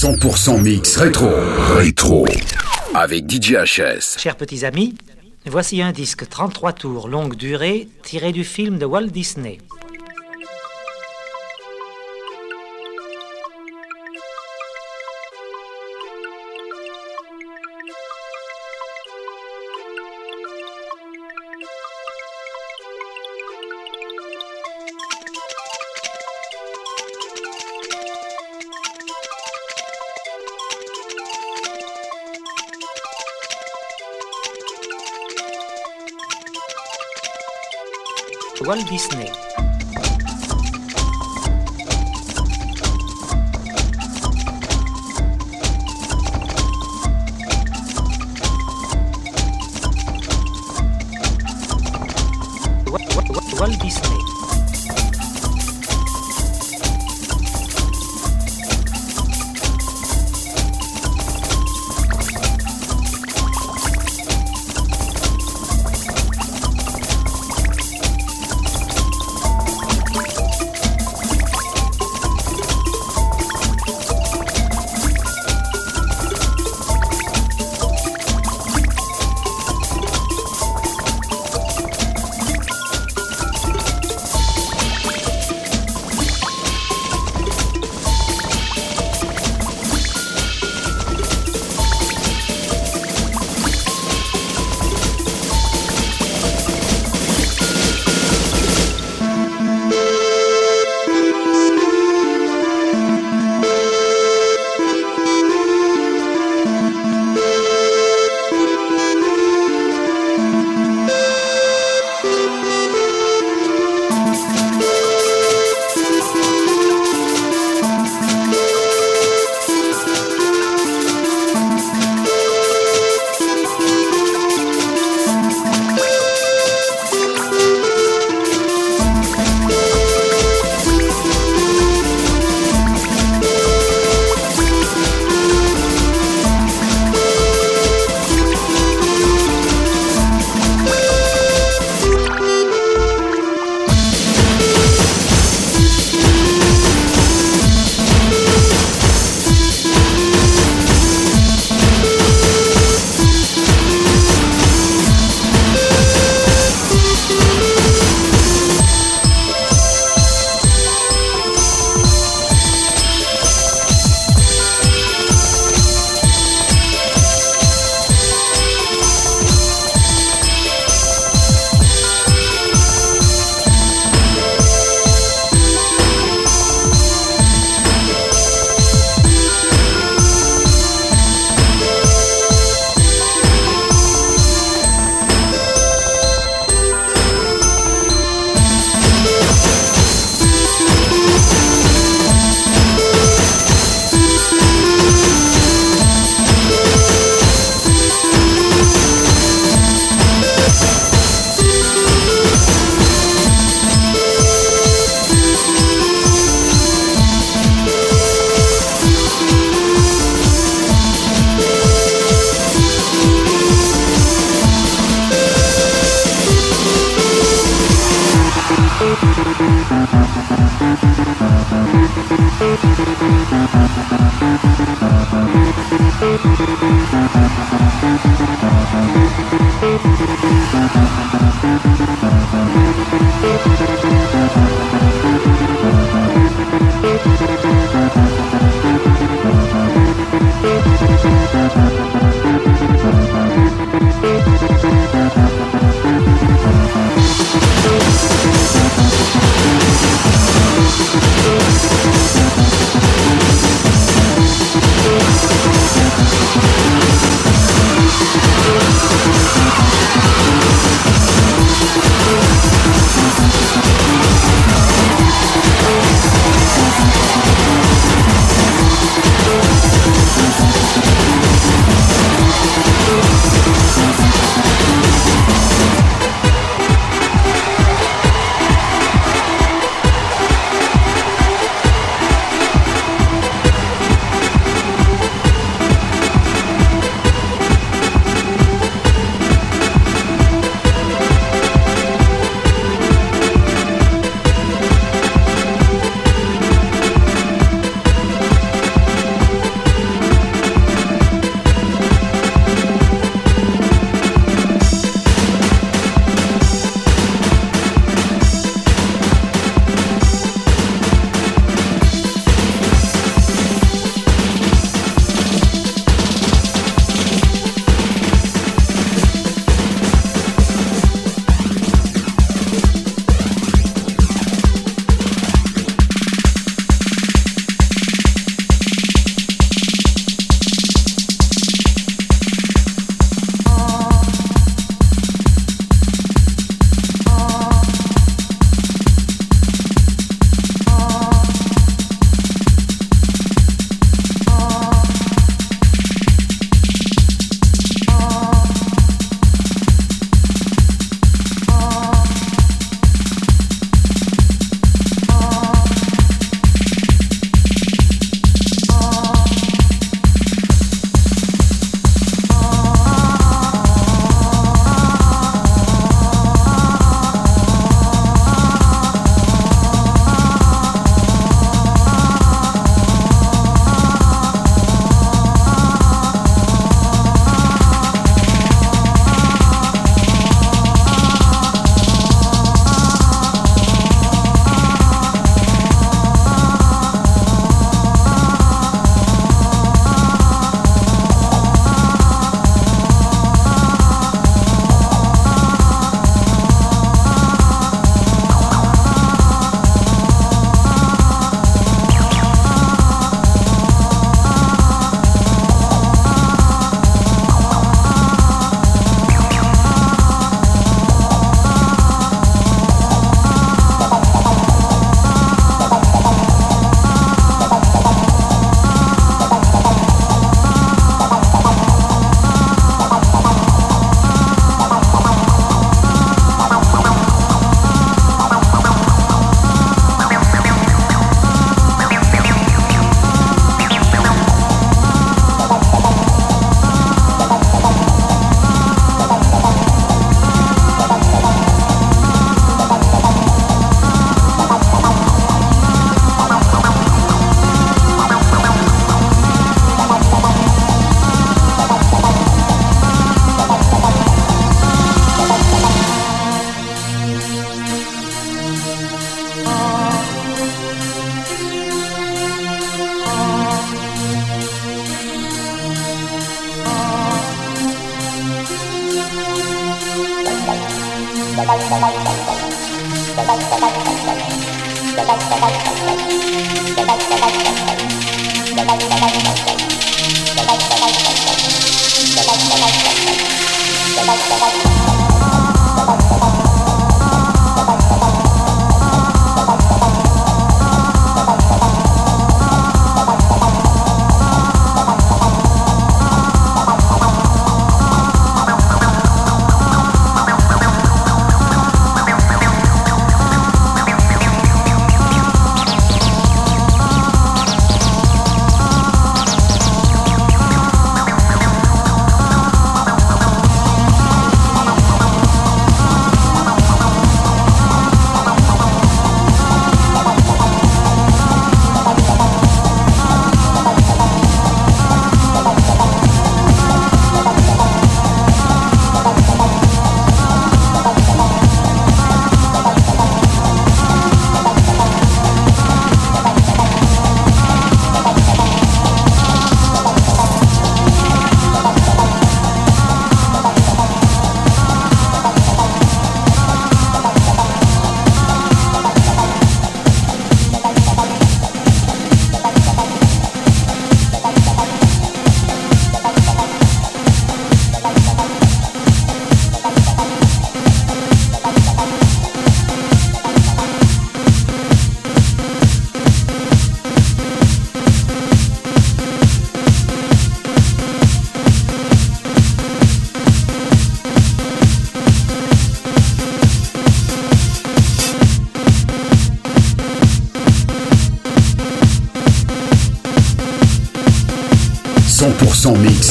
100% mix rétro. Rétro. Avec DJ HS. Chers petits amis, voici un disque 33 tours longue durée tiré du film de Walt Disney. Walt Disney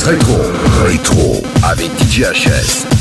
Rétro. Rétro. Avec DJHS.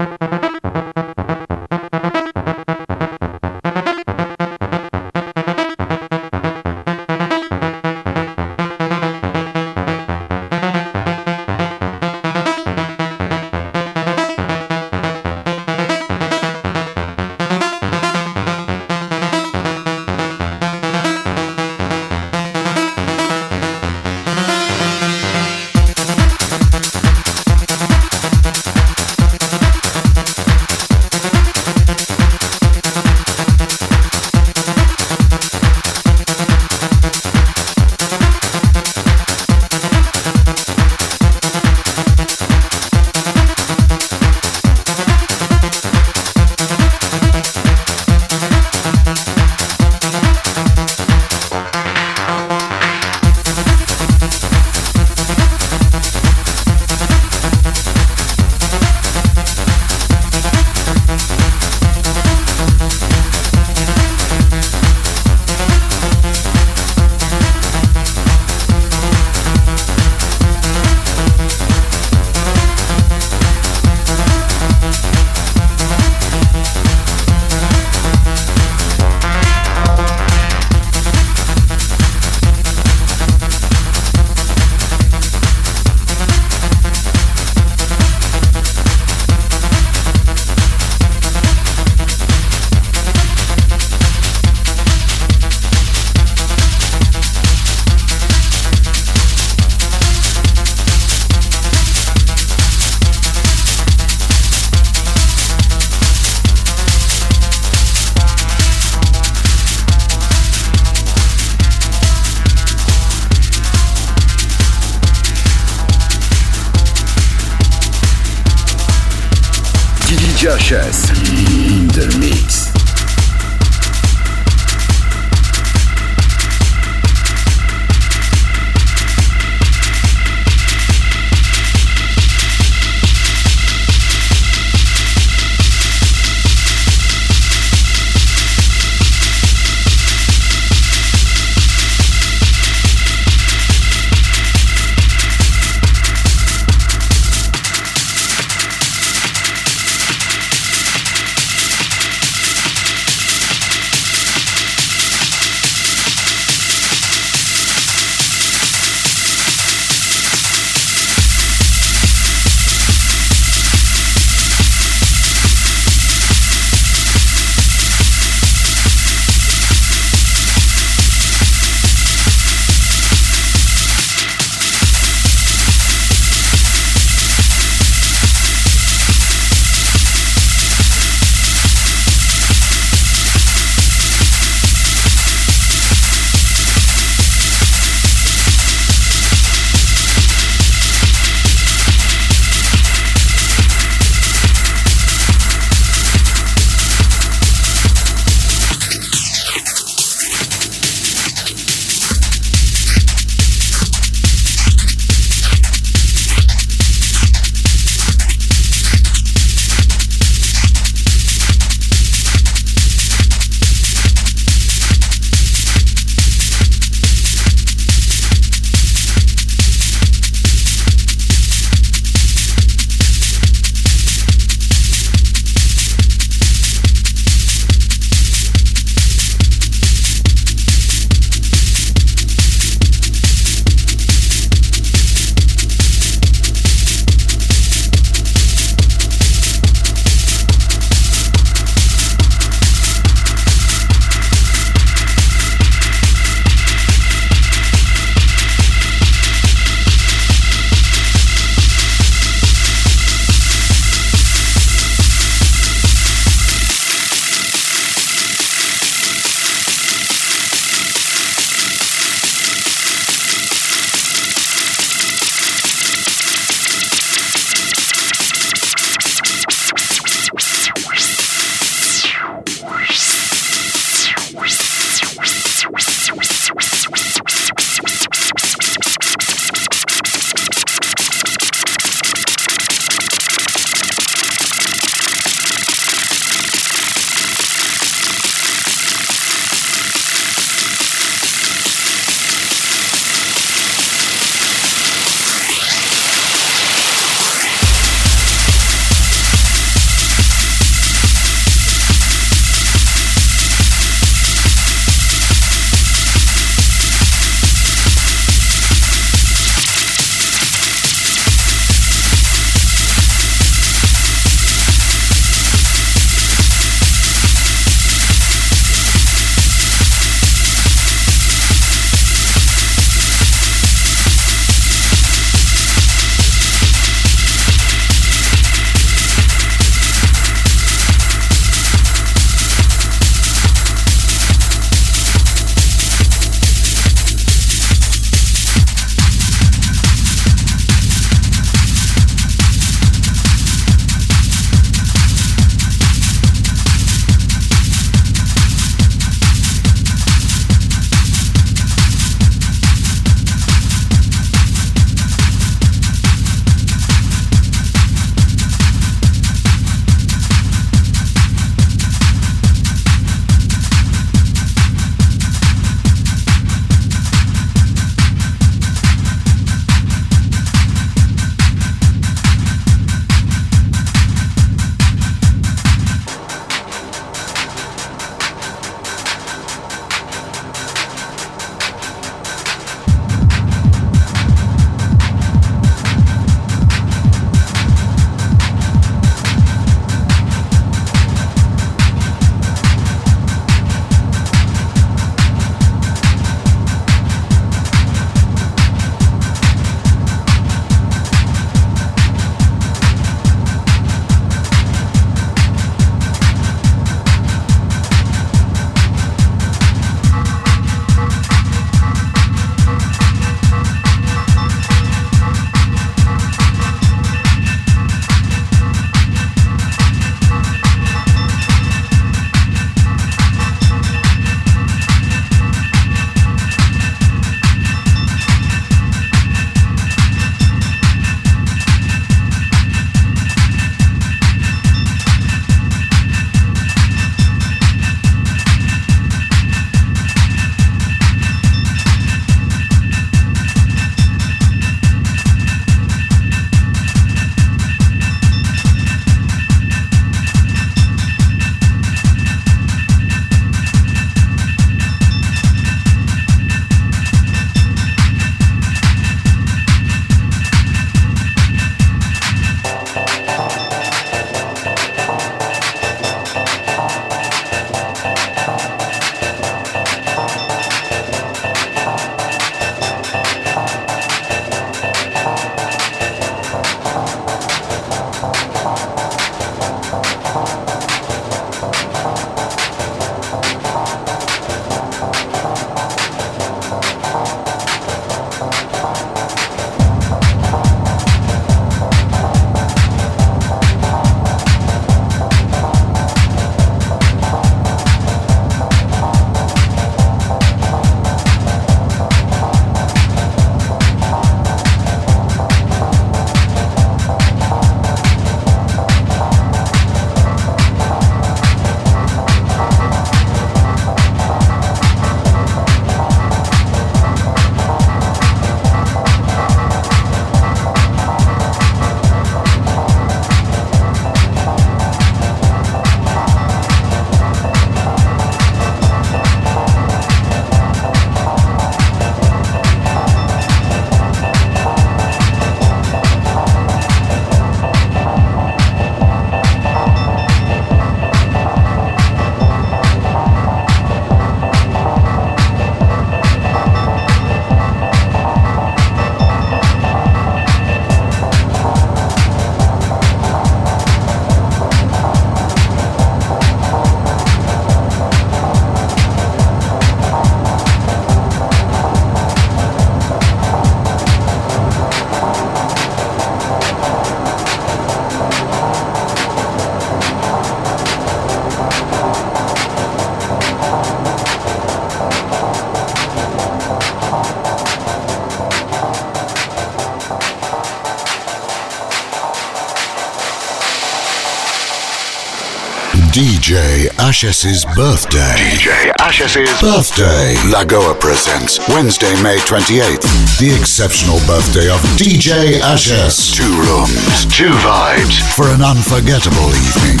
Ashes's birthday. DJ Ashes's Birthday. Lagoa presents Wednesday, May 28th. The exceptional birthday of DJ Ashes. Two rooms, Two Vibes. for an unforgettable evening.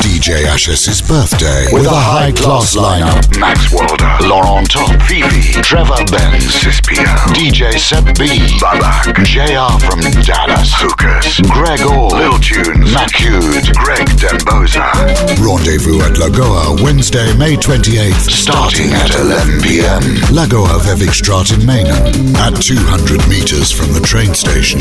DJ Ashes's birthday with a high class lineup. Max Walder. Laurent Top. Fifi. Trevor Benz. Cispio. DJ Seb B. Babak. JR from Dallas. Hookers. Greg Orr. Lil Tunes. Mac Hughes. Greg Demboza. Rendezvous at Lagoa Wednesday, May 28th, starting at 11 p.m. Lagoa Vevik Straat in Mainen, at 200 meters from the train station.